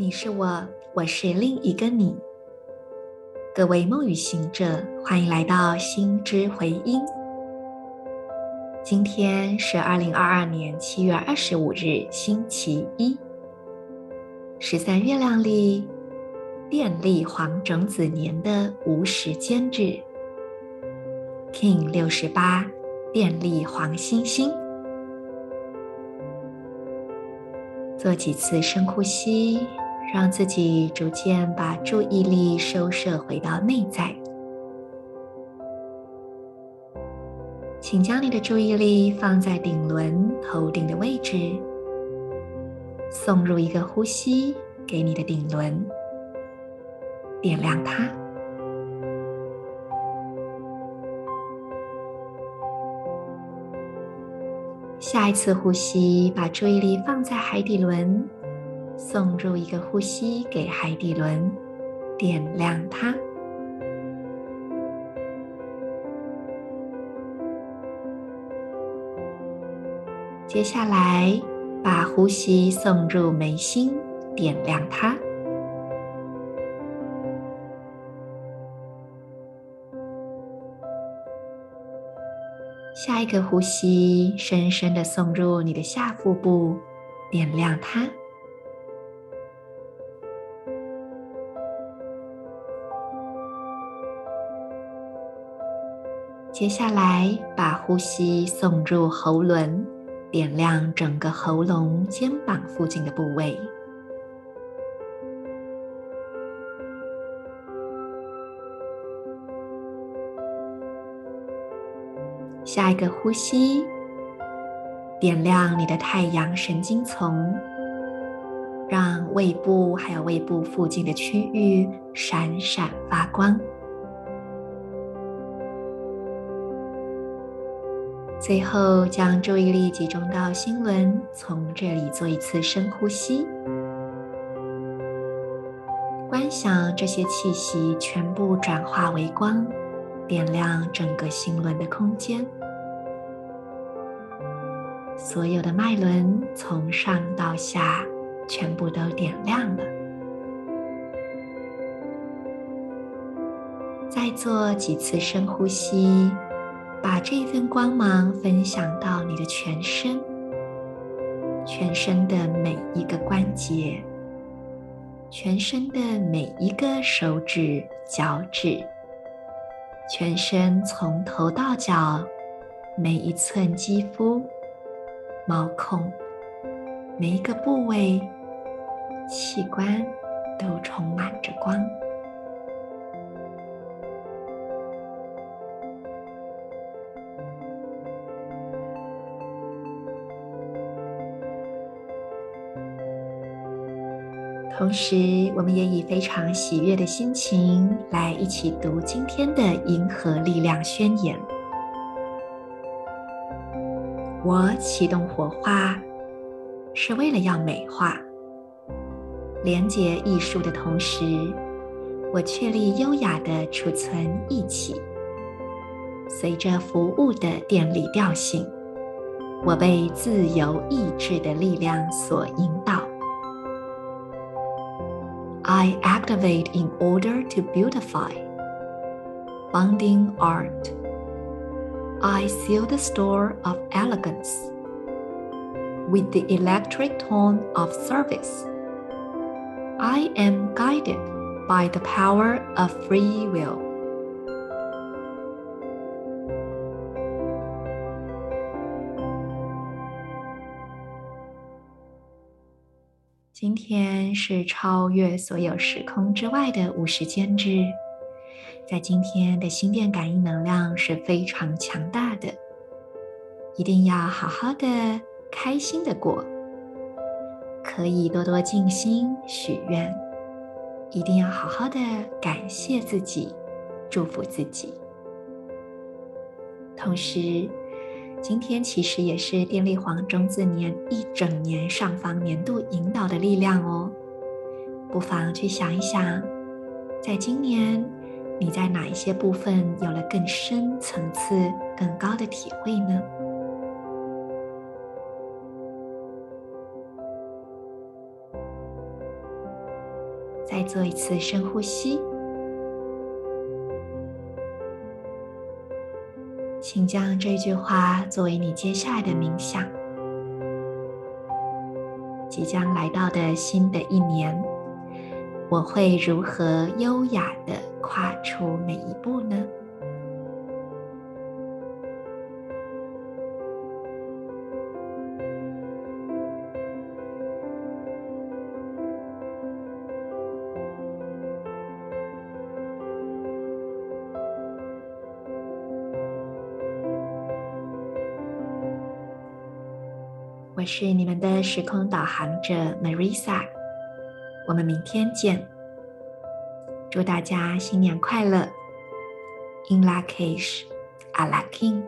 你是我，我是另一个你。各位梦语行者，欢迎来到心之回音。今天是二零二二年七月二十五日，星期一，十三月亮历电力黄种子年的无时间日，King 六十八，电力黄星星。做几次深呼吸。让自己逐渐把注意力收摄回到内在，请将你的注意力放在顶轮头顶的位置，送入一个呼吸给你的顶轮，点亮它。下一次呼吸，把注意力放在海底轮。送入一个呼吸给海底轮，点亮它。接下来，把呼吸送入眉心，点亮它。下一个呼吸，深深的送入你的下腹部，点亮它。接下来，把呼吸送入喉轮，点亮整个喉咙、肩膀附近的部位。下一个呼吸，点亮你的太阳神经丛，让胃部还有胃部附近的区域闪闪发光。最后，将注意力集中到心轮，从这里做一次深呼吸，观想这些气息全部转化为光，点亮整个心轮的空间。所有的脉轮从上到下全部都点亮了。再做几次深呼吸。把这份光芒分享到你的全身，全身的每一个关节，全身的每一个手指、脚趾，全身从头到脚，每一寸肌肤、毛孔，每一个部位、器官都充满着光。同时，我们也以非常喜悦的心情来一起读今天的银河力量宣言。我启动火花，是为了要美化、连接艺术的同时，我确立优雅的储存忆起。随着服务的电力调性，我被自由意志的力量所引导。I activate in order to beautify. Bonding art. I seal the store of elegance with the electric tone of service. I am guided by the power of free will. 今天是超越所有时空之外的五时间日，在今天的心电感应能量是非常强大的，一定要好好的、开心的过，可以多多静心许愿，一定要好好的感谢自己，祝福自己，同时。今天其实也是电力黄中子年一整年上方年度引导的力量哦，不妨去想一想，在今年你在哪一些部分有了更深层次、更高的体会呢？再做一次深呼吸，请将这句话作为你接下来的冥想。即将来到的新的一年，我会如何优雅的跨出每一步呢？我是你们的时空导航者 Marisa，我们明天见。祝大家新年快乐！In Lak'ech, Ala K'in